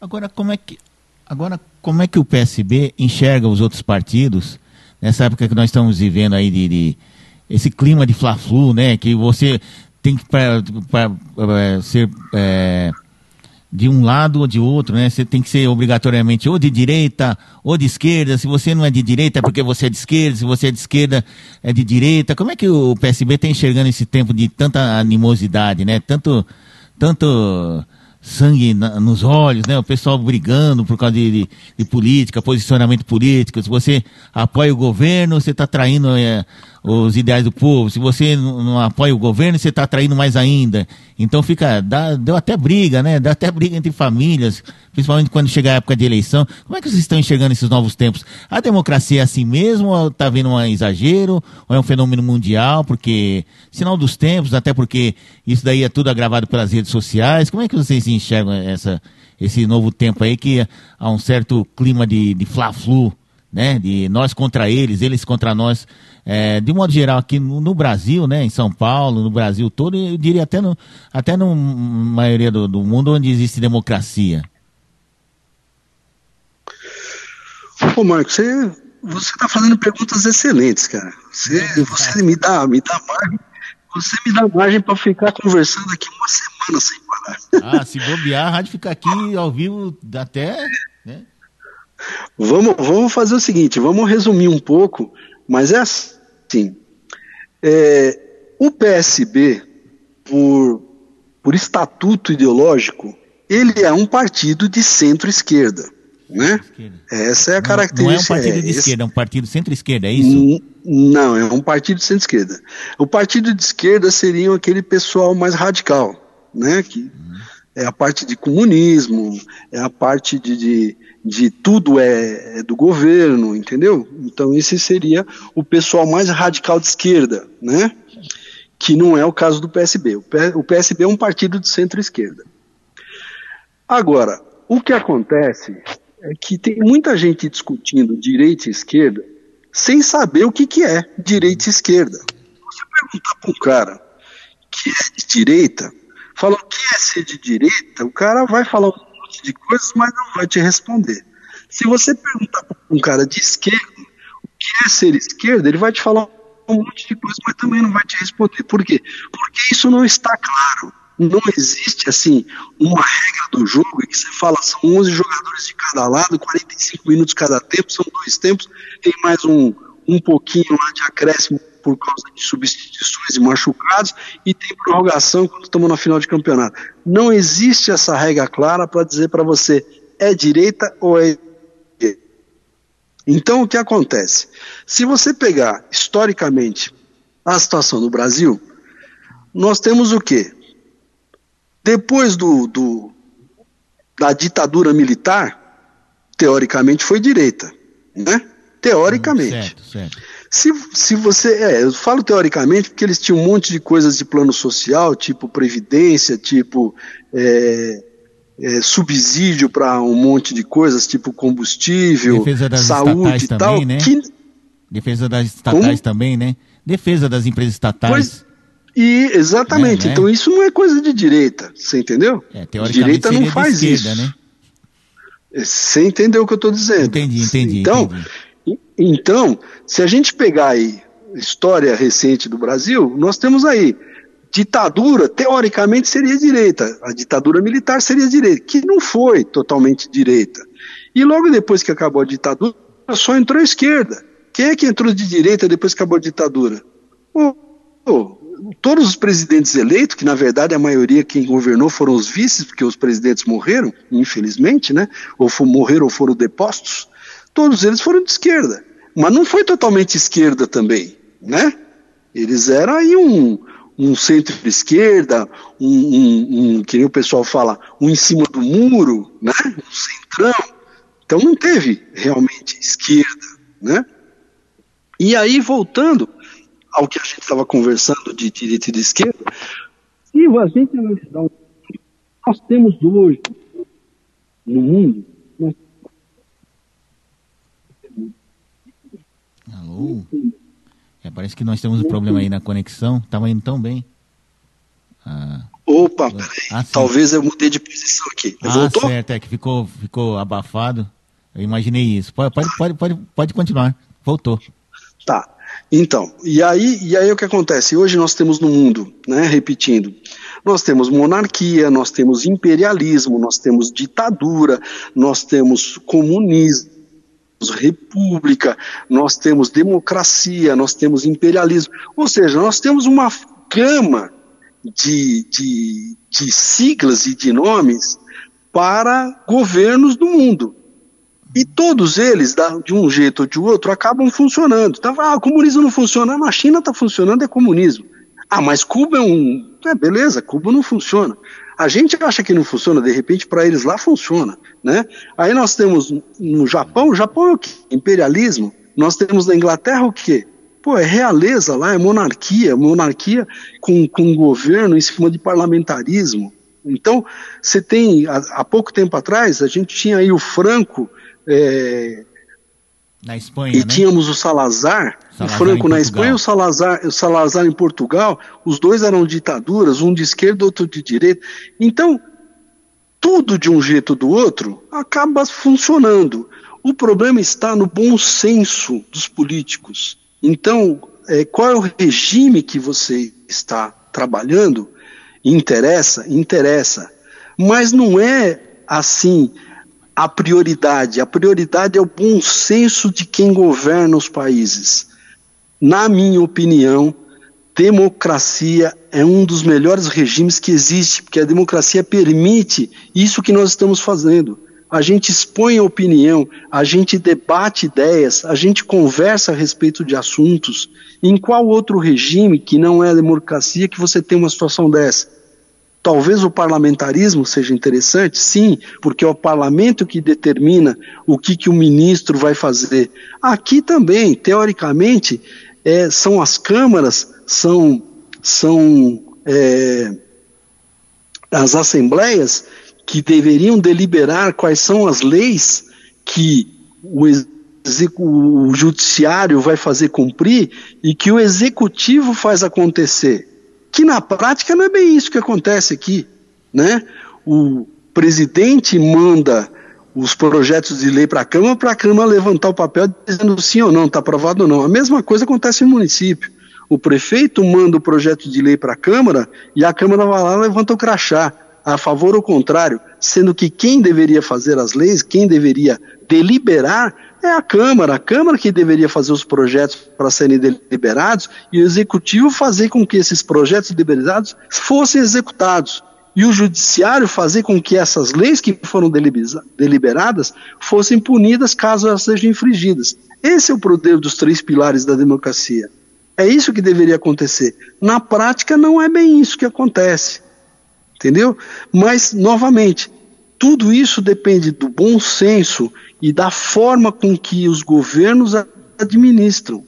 Agora, como é que, agora, como é que o PSB enxerga os outros partidos nessa época que nós estamos vivendo aí de, de esse clima de fla-flu, né? Que você tem que para ser é, de um lado ou de outro, né? Você tem que ser obrigatoriamente ou de direita ou de esquerda. Se você não é de direita é porque você é de esquerda, se você é de esquerda é de direita. Como é que o PSB está enxergando esse tempo de tanta animosidade, né? Tanto, tanto sangue na, nos olhos, né? O pessoal brigando por causa de, de, de, política, posicionamento político. Se você apoia o governo, você está traindo é, os ideais do povo. Se você não apoia o governo, você está traindo mais ainda. Então fica, dá, deu até briga, né? Dá até briga entre famílias, principalmente quando chega a época de eleição. Como é que vocês estão enxergando esses novos tempos? A democracia é assim mesmo, ou está vendo um exagero, ou é um fenômeno mundial, porque sinal dos tempos, até porque isso daí é tudo agravado pelas redes sociais. Como é que vocês enxergam essa, esse novo tempo aí que há um certo clima de, de fla-flu né? De nós contra eles, eles contra nós. É, de modo geral, aqui no, no, Brasil, né? Em São Paulo, no Brasil todo, eu diria até no, até na maioria do, do mundo onde existe democracia. Ô, Marcos, você você está fazendo perguntas excelentes, cara. Você, você me dá, me dá margem, você me dá margem para ficar conversando aqui uma semana sem parar. Ah, se bobear, a rádio fica aqui ao vivo até, né? Vamos, vamos fazer o seguinte, vamos resumir um pouco, mas é assim. É, o PSB, por, por estatuto ideológico, ele é um partido de centro-esquerda. Né? Essa é a característica. Não é um partido de é, esquerda, é um partido centro-esquerda, é isso? Não, é um partido de centro-esquerda. O partido de esquerda seria aquele pessoal mais radical, né? Que uhum. é a parte de comunismo, é a parte de, de, de tudo é, é, do governo, entendeu? Então esse seria o pessoal mais radical de esquerda, né? Que não é o caso do PSB. O PSB é um partido de centro-esquerda. Agora, o que acontece é que tem muita gente discutindo direita e esquerda sem saber o que, que é direita e esquerda. Você perguntar para um cara que é de direita, fala o que é ser de direita, o cara vai falar monte de coisas, mas não vai te responder. Se você perguntar para um cara de esquerda o que é ser esquerda, ele vai te falar um monte de coisas, mas também não vai te responder. Por quê? Porque isso não está claro não existe assim uma regra do jogo que você fala são 11 jogadores de cada lado, 45 minutos cada tempo, são dois tempos, tem mais um, um pouquinho lá de acréscimo por causa de substituições e machucados e tem prorrogação quando estamos na final de campeonato. Não existe essa regra clara para dizer para você é direita ou é então o que acontece? Se você pegar historicamente a situação do Brasil, nós temos o quê? Depois do, do, da ditadura militar, teoricamente foi direita, né? Teoricamente. Certo, certo. Se, se você. É, eu falo teoricamente porque eles tinham um monte de coisas de plano social, tipo previdência, tipo é, é, subsídio para um monte de coisas, tipo combustível, saúde e tal. Também, né? que... Defesa das estatais Como? também, né? Defesa das empresas estatais. Pois, e exatamente. É, né? Então isso não é coisa de direita, você entendeu? É, direita não faz esquerda, isso. Né? Você entendeu o que eu estou dizendo? Entendi, entendi. Então, entendi. Então, se a gente pegar aí história recente do Brasil, nós temos aí ditadura, teoricamente seria direita, a ditadura militar seria direita, que não foi totalmente direita. E logo depois que acabou a ditadura, só entrou a esquerda. Quem é que entrou de direita depois que acabou a ditadura? O, o todos os presidentes eleitos, que na verdade a maioria quem governou foram os vices, porque os presidentes morreram, infelizmente, né? Ou morreram ou foram depostos, todos eles foram de esquerda. Mas não foi totalmente esquerda também, né? Eles eram aí um, um centro-esquerda, um, um, um, que nem o pessoal fala, um em cima do muro, né? Um centrão. Então não teve realmente esquerda, né? E aí, voltando, ao que a gente estava conversando de direita e de esquerda, se a gente analisar o nós temos hoje no mundo, Alô? É, parece que nós temos um problema aí na conexão. Estava indo tão bem. Ah, Opa, peraí. Ah, Talvez eu mudei de posição aqui. ah, voltou? certo. É que ficou, ficou abafado. Eu imaginei isso. Pode, pode, pode, pode, pode continuar. Voltou. Tá. Então, e aí, e aí o que acontece? Hoje nós temos no mundo, né, repetindo, nós temos monarquia, nós temos imperialismo, nós temos ditadura, nós temos comunismo, república, nós temos democracia, nós temos imperialismo. Ou seja, nós temos uma gama de, de, de siglas e de nomes para governos do mundo. E todos eles, de um jeito ou de outro, acabam funcionando. Então, ah, o comunismo não funciona, na China está funcionando, é comunismo. Ah, mas Cuba é um. É, beleza, Cuba não funciona. A gente acha que não funciona, de repente para eles lá funciona. Né? Aí nós temos no Japão, o Japão é o quê? Imperialismo. Nós temos na Inglaterra o quê? Pô, é realeza lá, é monarquia, monarquia com, com governo em cima de parlamentarismo. Então, você tem, há, há pouco tempo atrás, a gente tinha aí o Franco é, Na Espanha, e né? tínhamos o Salazar, Salazar o Franco na. Espanha e o Salazar, o Salazar em Portugal, os dois eram ditaduras, um de esquerda, outro de direita. Então, tudo de um jeito ou do outro acaba funcionando. O problema está no bom senso dos políticos. Então, é, qual é o regime que você está trabalhando? Interessa? Interessa. Mas não é assim a prioridade. A prioridade é o bom senso de quem governa os países. Na minha opinião, democracia é um dos melhores regimes que existe, porque a democracia permite isso que nós estamos fazendo. A gente expõe a opinião, a gente debate ideias, a gente conversa a respeito de assuntos. Em qual outro regime que não é a democracia que você tem uma situação dessa? Talvez o parlamentarismo seja interessante, sim, porque é o parlamento que determina o que, que o ministro vai fazer. Aqui também, teoricamente, é, são as câmaras, são, são é, as assembleias que deveriam deliberar quais são as leis que o, o judiciário vai fazer cumprir e que o executivo faz acontecer que na prática não é bem isso que acontece aqui, né? O presidente manda os projetos de lei para a Câmara, para a Câmara levantar o papel dizendo sim ou não, está aprovado ou não. A mesma coisa acontece no município. O prefeito manda o projeto de lei para a Câmara e a Câmara vai lá e levanta o crachá, a favor ou contrário, sendo que quem deveria fazer as leis, quem deveria deliberar, é a Câmara, a Câmara que deveria fazer os projetos para serem deliberados e o Executivo fazer com que esses projetos deliberados fossem executados. E o Judiciário fazer com que essas leis que foram deliberadas fossem punidas caso elas sejam infringidas. Esse é o poder dos três pilares da democracia. É isso que deveria acontecer. Na prática, não é bem isso que acontece. Entendeu? Mas, novamente, tudo isso depende do bom senso e da forma com que os governos administram.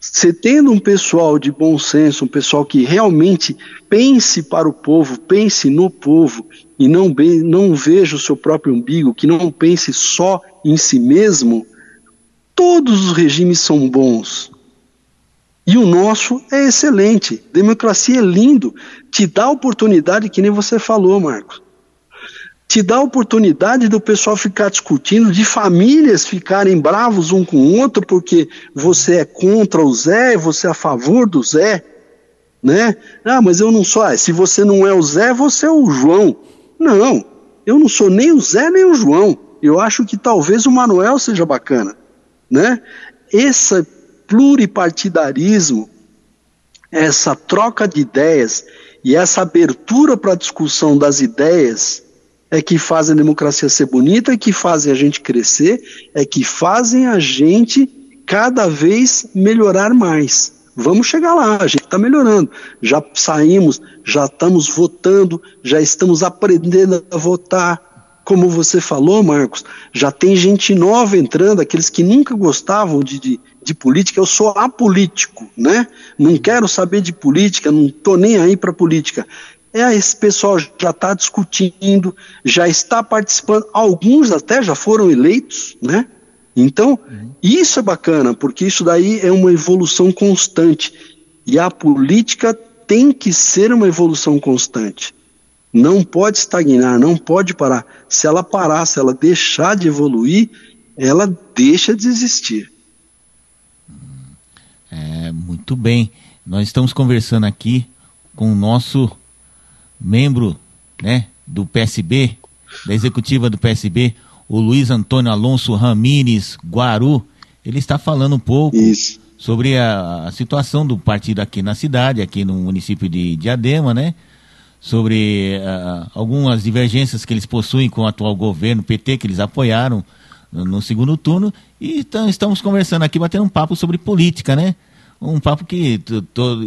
Você tendo um pessoal de bom senso, um pessoal que realmente pense para o povo, pense no povo e não, be, não veja o seu próprio umbigo, que não pense só em si mesmo, todos os regimes são bons. E o nosso é excelente. Democracia é lindo. Te dá oportunidade, que nem você falou, Marcos te dá oportunidade do pessoal ficar discutindo, de famílias ficarem bravos um com o outro porque você é contra o Zé, você é a favor do Zé, né? Ah, mas eu não sou, ah, se você não é o Zé, você é o João. Não, eu não sou nem o Zé nem o João. Eu acho que talvez o Manuel seja bacana, né? Esse pluripartidarismo, essa troca de ideias e essa abertura para a discussão das ideias é que fazem a democracia ser bonita, é que fazem a gente crescer, é que fazem a gente cada vez melhorar mais. Vamos chegar lá, a gente está melhorando. Já saímos, já estamos votando, já estamos aprendendo a votar. Como você falou, Marcos, já tem gente nova entrando, aqueles que nunca gostavam de, de, de política. Eu sou apolítico, né? Não quero saber de política, não estou nem aí para política é, esse pessoal já está discutindo, já está participando, alguns até já foram eleitos, né? Então, isso é bacana, porque isso daí é uma evolução constante. E a política tem que ser uma evolução constante. Não pode estagnar, não pode parar. Se ela parar, se ela deixar de evoluir, ela deixa de existir. É, muito bem. Nós estamos conversando aqui com o nosso membro né, do PSB, da executiva do PSB, o Luiz Antônio Alonso Ramires Guaru, ele está falando um pouco Isso. sobre a, a, situação do partido aqui na cidade, aqui no município de Diadema, né? Sobre uh, algumas divergências que eles possuem com o atual governo PT, que eles apoiaram no, no segundo turno. E então, estamos conversando aqui, batendo um papo sobre política, né? Um papo que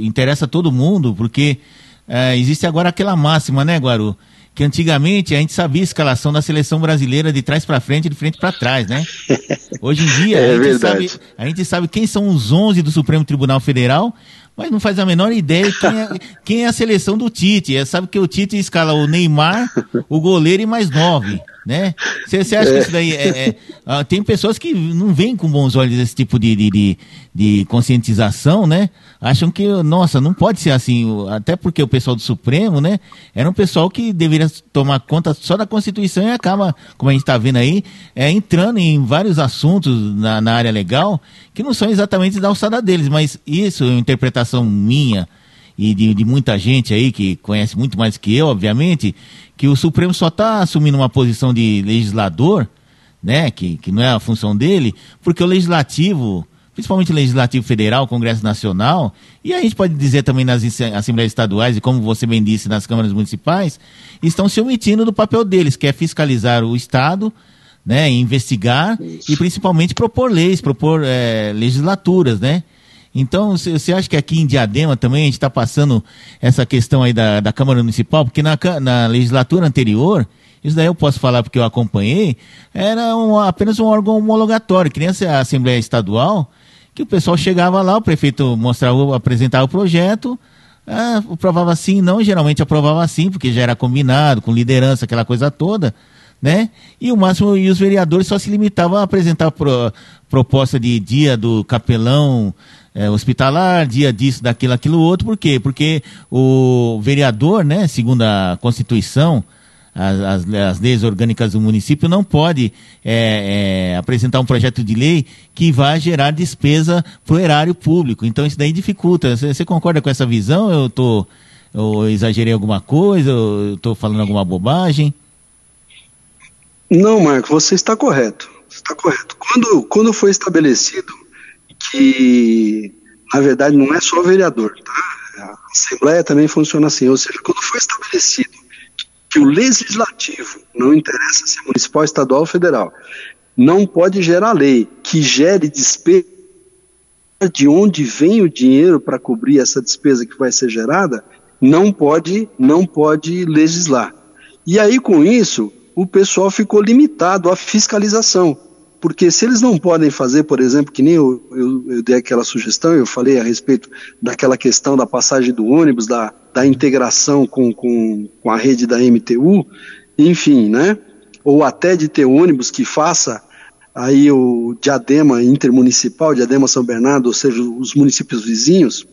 interessa a todo mundo, porque é, existe agora aquela máxima, né, Guaru? Que antigamente a gente sabia a escalação da seleção brasileira de trás para frente e de frente para trás, né? <laughs> Hoje em dia é a, gente sabe, a, gente sabe, quem são os 11 do Supremo Tribunal Federal, mas não faz a menor ideia quem é, quem é a seleção do Tite. É, sabe que o Tite escala o Neymar, o goleiro e mais nove. Né? Você, acha que isso daí é, é, é, Tem pessoas que não veem com bons olhos esse tipo de, de, de, de, conscientização, né? Acham que, nossa, não pode ser assim. Até porque o pessoal do Supremo, né? Era um pessoal que deveria tomar conta só da Constituição e acaba, como a gente está vendo aí, é, entrando em vários assuntos na, na área legal que não são exatamente da alçada deles, mas isso é uma interpretação minha e de, de, muita gente aí que conhece muito mais que eu, obviamente, que o Supremo só está assumindo uma posição de legislador, né, que, que não é a função dele, porque o legislativo, principalmente o legislativo federal, o Congresso Nacional, e a gente pode dizer também nas assembleias estaduais e como você bem disse nas câmaras municipais, estão se omitindo do papel deles, que é fiscalizar o Estado, né, investigar Isso. e principalmente propor leis, propor é, legislaturas, né? Então, você acha que aqui em Diadema também a gente está passando essa questão aí da, da Câmara Municipal? Porque na, na legislatura anterior, isso daí eu posso falar porque eu acompanhei, era um, apenas um órgão homologatório, que nem a Assembleia Estadual, que o pessoal chegava lá, o prefeito mostrava, apresentava o projeto, ah, aprovava sim, não, geralmente aprovava sim, porque já era combinado, com liderança, aquela coisa toda, né? E o máximo, e os vereadores só se limitavam a apresentar pro, proposta de dia do capelão é, hospitalar, dia disso, daquilo, aquilo outro. Por quê? Porque o vereador, né, segundo a Constituição, as, as, as leis orgânicas do município, não pode é, é, apresentar um projeto de lei que vá gerar despesa para o erário público. Então isso daí dificulta. Você, você concorda com essa visão? Eu, tô, eu exagerei alguma coisa? Eu estou falando alguma bobagem? Não, Marco, você está correto. Você está correto. Quando, quando foi estabelecido que, na verdade, não é só vereador, tá? A Assembleia também funciona assim, ou seja, quando foi estabelecido que o legislativo, não interessa se é municipal, estadual ou federal, não pode gerar lei que gere despesa de onde vem o dinheiro para cobrir essa despesa que vai ser gerada, não pode, não pode legislar. E aí com isso, o pessoal ficou limitado à fiscalização. Porque se eles não podem fazer, por exemplo, que nem eu, eu, eu, dei aquela sugestão, eu falei a respeito daquela questão da passagem do ônibus, da, da integração com, com, com a rede da MTU, enfim, né? Ou até de ter ônibus que faça aí o diadema intermunicipal, diadema São Bernardo, ou seja, os municípios vizinhos,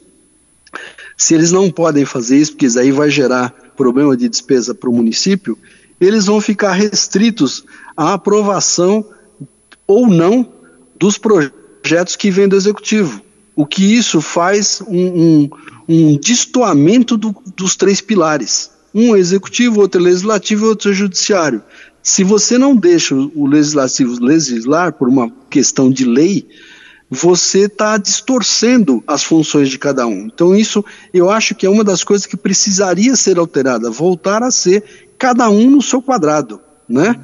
se eles não podem fazer isso, porque isso aí vai gerar problema de despesa para o município, eles vão ficar restritos à aprovação ou não dos projetos que vêm do executivo. O que isso faz um, um, um destoamento do, dos três pilares. Um é executivo, outro é legislativo e outro é judiciário. Se você não deixa o legislativo legislar por uma questão de lei, você está distorcendo as funções de cada um. Então, isso eu acho que é uma das coisas que precisaria ser alterada, voltar a ser cada um no seu quadrado. Né?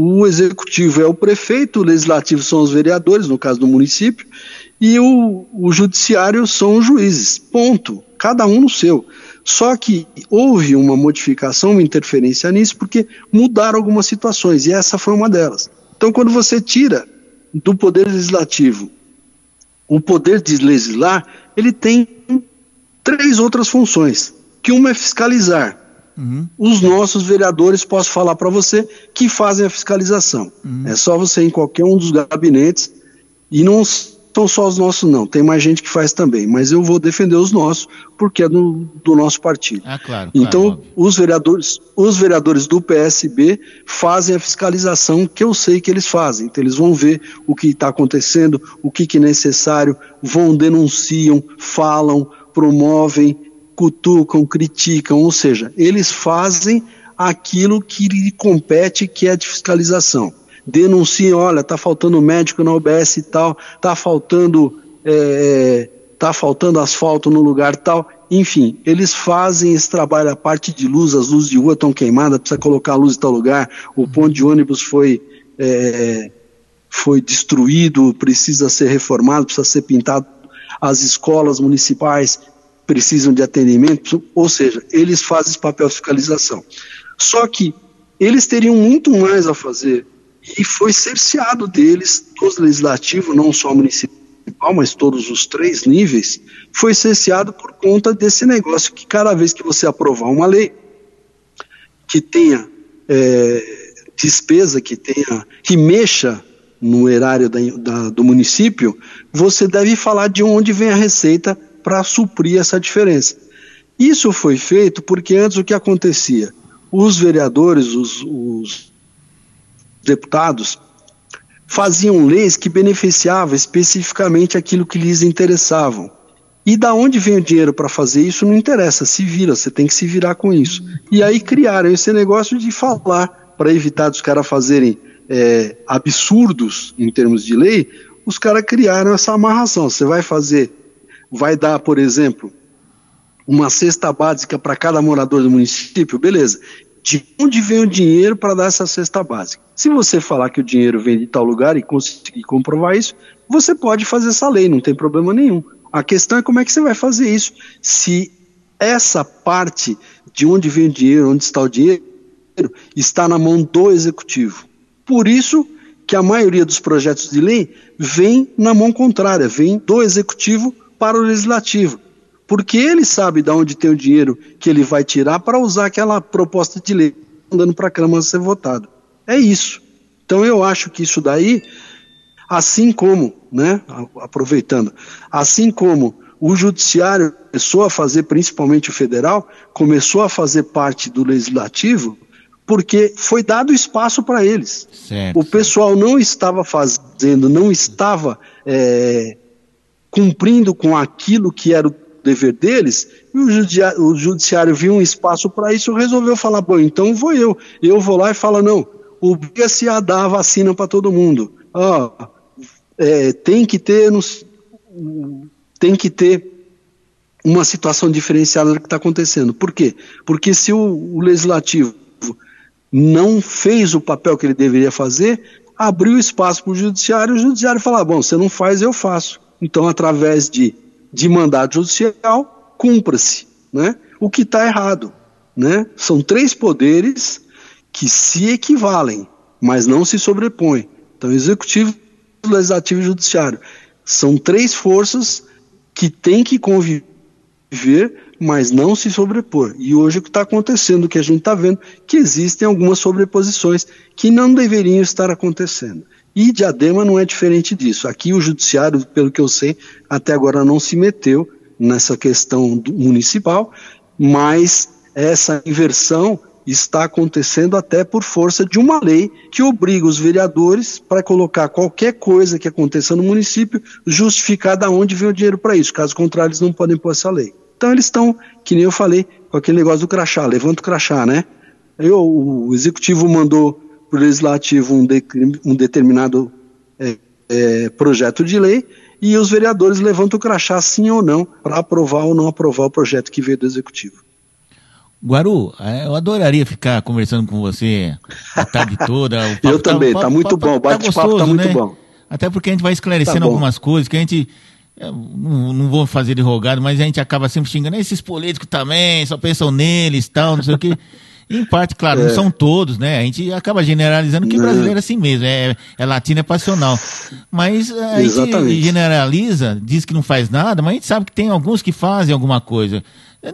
O executivo é o prefeito, o legislativo são os vereadores, no caso do município, e o, o judiciário são os juízes. Ponto. Cada um no seu. Só que houve uma modificação, uma interferência nisso, porque mudaram algumas situações, e essa foi uma delas. Então, quando você tira do poder legislativo o poder de legislar, ele tem três outras funções, que uma é fiscalizar, Uhum. Os nossos vereadores, posso falar para você, que fazem a fiscalização. Uhum. É só você ir em qualquer um dos gabinetes e não são só os nossos, não. Tem mais gente que faz também, mas eu vou defender os nossos porque é do, do nosso partido. Ah, claro, então, claro, os vereadores, os vereadores do PSB fazem a fiscalização que eu sei que eles fazem. Então, eles vão ver o que está acontecendo, o que, que é necessário, vão denunciam, falam, promovem cutucam, criticam, ou seja, eles fazem aquilo que lhe compete, que é de fiscalização. Denunciam, olha, está faltando médico na OBS e tal, está faltando, é, tá faltando asfalto no lugar tal. Enfim, eles fazem esse trabalho, a parte de luz, as luzes de rua estão queimadas, precisa colocar a luz em tal lugar, o ponto de ônibus foi, é, foi destruído, precisa ser reformado, precisa ser pintado, as escolas municipais precisam de atendimento, ou seja, eles fazem esse papel de fiscalização. Só que eles teriam muito mais a fazer e foi cerceado deles, dos legislativos, não só municipal, mas todos os três níveis, foi cerceado por conta desse negócio que cada vez que você aprovar uma lei que tenha é, despesa que tenha, que mexa no erário da, da, do município, você deve falar de onde vem a receita para suprir essa diferença. Isso foi feito porque antes o que acontecia? Os vereadores, os, os deputados, faziam leis que beneficiavam especificamente aquilo que lhes interessavam. E da onde vem o dinheiro para fazer isso não interessa, se vira, você tem que se virar com isso. E aí criaram esse negócio de falar para evitar dos caras fazerem é, absurdos em termos de lei, os caras criaram essa amarração. Você vai fazer, vai dar, por exemplo, uma cesta básica para cada morador do município, beleza. De onde vem o dinheiro para dar essa cesta básica? Se você falar que o dinheiro vem de tal lugar e conseguir comprovar isso, você pode fazer essa lei, não tem problema nenhum. A questão é como é que você vai fazer isso. Se essa parte de onde vem o dinheiro, onde está o dinheiro, está na mão do executivo. Por isso que a maioria dos projetos de lei vem na mão contrária, vem do executivo para o legislativo. Porque ele sabe de onde tem o dinheiro que ele vai tirar para usar aquela proposta de lei andando para a Câmara ser votado. É isso. Então eu acho que isso daí, assim como, né, aproveitando, assim como o judiciário começou a fazer, principalmente o federal, começou a fazer parte do legislativo, porque foi dado espaço para eles. Certo, o pessoal certo. não estava fazendo, não estava é, cumprindo com aquilo que era o dever deles, e o judiciário, o judiciário viu um espaço para isso, resolveu falar, bom, então vou eu. Eu vou lá e falo, não, obriga-se a dar a vacina para todo mundo. Ah, é, tem que ter, tem que ter uma situação diferenciada do que está acontecendo. Por quê? Porque se o, o legislativo não fez o papel que ele deveria fazer, abriu espaço para o judiciário, o judiciário falou: ah, bom, você não faz, eu faço. Então, através de, de mandato judicial, cumpra-se, né? O que está errado, né? São três poderes que se equivalem, mas não se sobrepõem. Então, executivo, legislativo e judiciário são três forças que têm que conviver mas não se sobrepor. E hoje o que está acontecendo, o que a gente está vendo, que existem algumas sobreposições que não deveriam estar acontecendo. E Diadema não é diferente disso. Aqui o judiciário, pelo que eu sei, até agora não se meteu nessa questão municipal, mas essa inversão está acontecendo até por força de uma lei que obriga os vereadores para colocar qualquer coisa que aconteça no município, justificar de onde vem o dinheiro para isso. Caso contrário, eles não podem pôr essa lei. Então eles estão, que nem eu falei, com aquele negócio do crachá, levanta o crachá, né? O, o executivo mandou para o legislativo um, de, um determinado é, é, projeto de lei e os vereadores levantam o crachá sim ou não para aprovar ou não aprovar o projeto que veio do executivo. Guaru, é, eu adoraria ficar conversando com você a tarde <laughs> toda. eu tá, também, tá, muito bom, o tá bate-papo tá, tá muito né? bom. Até porque a gente vai esclarecendo tá algumas coisas que a gente não, não, vou fazer de rogado, mas a gente acaba sempre xingando esses políticos também, só pensam neles tal, não sei o quê. <laughs> Em parte, claro, é. não são todos, né? A gente acaba generalizando que brasileiro é assim mesmo, é, é latino, é passional. Mas a Exatamente. gente generaliza, diz que não faz nada, mas a gente sabe que tem alguns que fazem alguma coisa.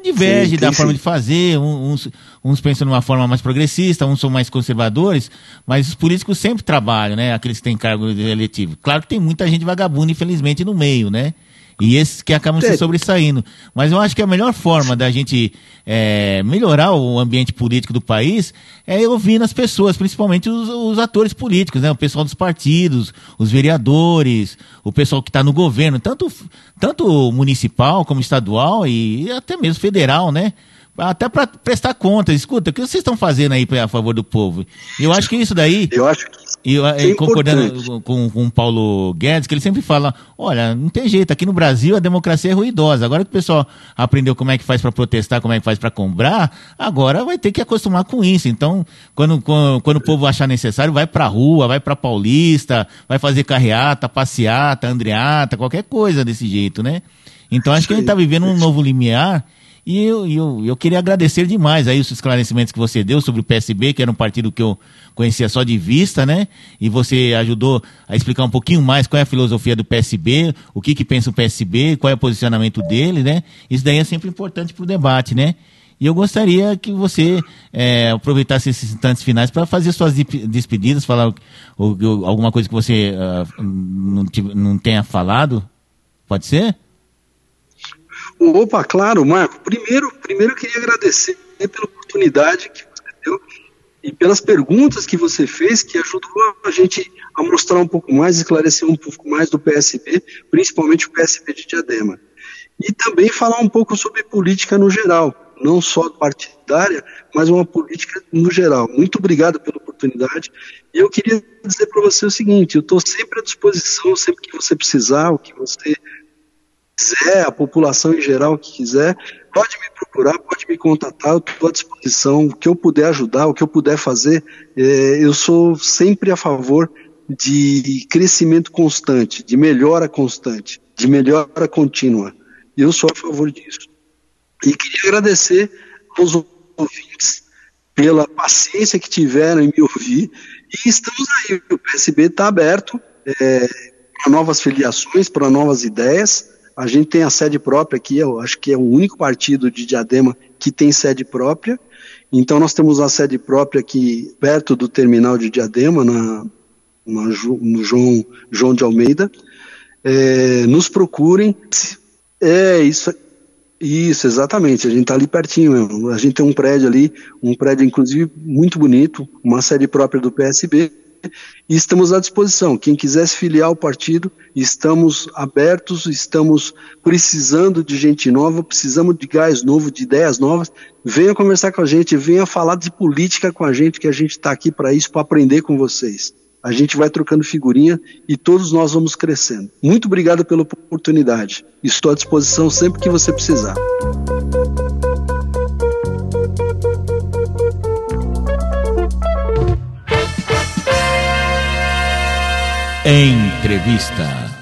Diverge sim, da forma sim. de fazer, uns, uns pensam de uma forma mais progressista, uns são mais conservadores, mas os políticos sempre trabalham, né? Aqueles que têm cargo eletivo. Claro que tem muita gente vagabunda, infelizmente, no meio, né? E esses que acabam se sobressaindo. Mas eu acho que a melhor forma da gente é, melhorar o ambiente político do país é ouvindo as pessoas, principalmente os, os atores políticos, né? O pessoal dos partidos, os vereadores, o pessoal que está no governo, tanto, tanto municipal como estadual e até mesmo federal, né? Até para prestar contas. Escuta, o que vocês estão fazendo aí a favor do povo? Eu acho que isso daí. Eu acho que. Eu, é concordando com, com o Paulo Guedes, que ele sempre fala: olha, não tem jeito, aqui no Brasil a democracia é ruidosa. Agora que o pessoal aprendeu como é que faz para protestar, como é que faz para comprar, agora vai ter que acostumar com isso. Então, quando, quando, quando o povo achar necessário, vai para rua, vai para Paulista, vai fazer carreata, passeata, andreata, qualquer coisa desse jeito, né? Então acho que a gente está vivendo um novo limiar e eu, eu, eu queria agradecer demais aí os esclarecimentos que você deu sobre o PSB, que era um partido que eu conhecia só de vista, né? E você ajudou a explicar um pouquinho mais qual é a filosofia do PSB, o que, que pensa o PSB, qual é o posicionamento dele, né? Isso daí é sempre importante para o debate, né? E eu gostaria que você é, aproveitasse esses instantes finais para fazer suas despedidas, falar o, o, alguma coisa que você uh, não, não tenha falado. Pode ser? Opa, claro, Marco. Primeiro, primeiro eu queria agradecer pela oportunidade que você deu e pelas perguntas que você fez, que ajudou a gente a mostrar um pouco mais, esclarecer um pouco mais do PSB, principalmente o PSB de Diadema. E também falar um pouco sobre política no geral, não só partidária, mas uma política no geral. Muito obrigado pela oportunidade. E eu queria dizer para você o seguinte: eu estou sempre à disposição, sempre que você precisar, o que você quiser, a população em geral que quiser, pode me procurar, pode me contatar, eu estou à disposição, o que eu puder ajudar, o que eu puder fazer, é, eu sou sempre a favor de crescimento constante, de melhora constante, de melhora contínua. Eu sou a favor disso. E queria agradecer aos ouvintes pela paciência que tiveram em me ouvir. E estamos aí, o PSB está aberto é, para novas filiações, para novas ideias. A gente tem a sede própria aqui, eu acho que é o único partido de Diadema que tem sede própria. Então nós temos a sede própria aqui perto do terminal de Diadema, na, na no João, João de Almeida. É, nos procurem. É, isso, isso, exatamente. A gente está ali pertinho mesmo. A gente tem um prédio ali, um prédio inclusive muito bonito, uma sede própria do PSB e estamos à disposição. Quem quiser se filiar ao partido, estamos abertos, estamos precisando de gente nova, precisamos de gás novo, de ideias novas. Venha conversar com a gente, venha falar de política com a gente, que a gente está aqui para isso, para aprender com vocês. A gente vai trocando figurinha e todos nós vamos crescendo. Muito obrigado pela oportunidade. Estou à disposição sempre que você precisar. Entrevista.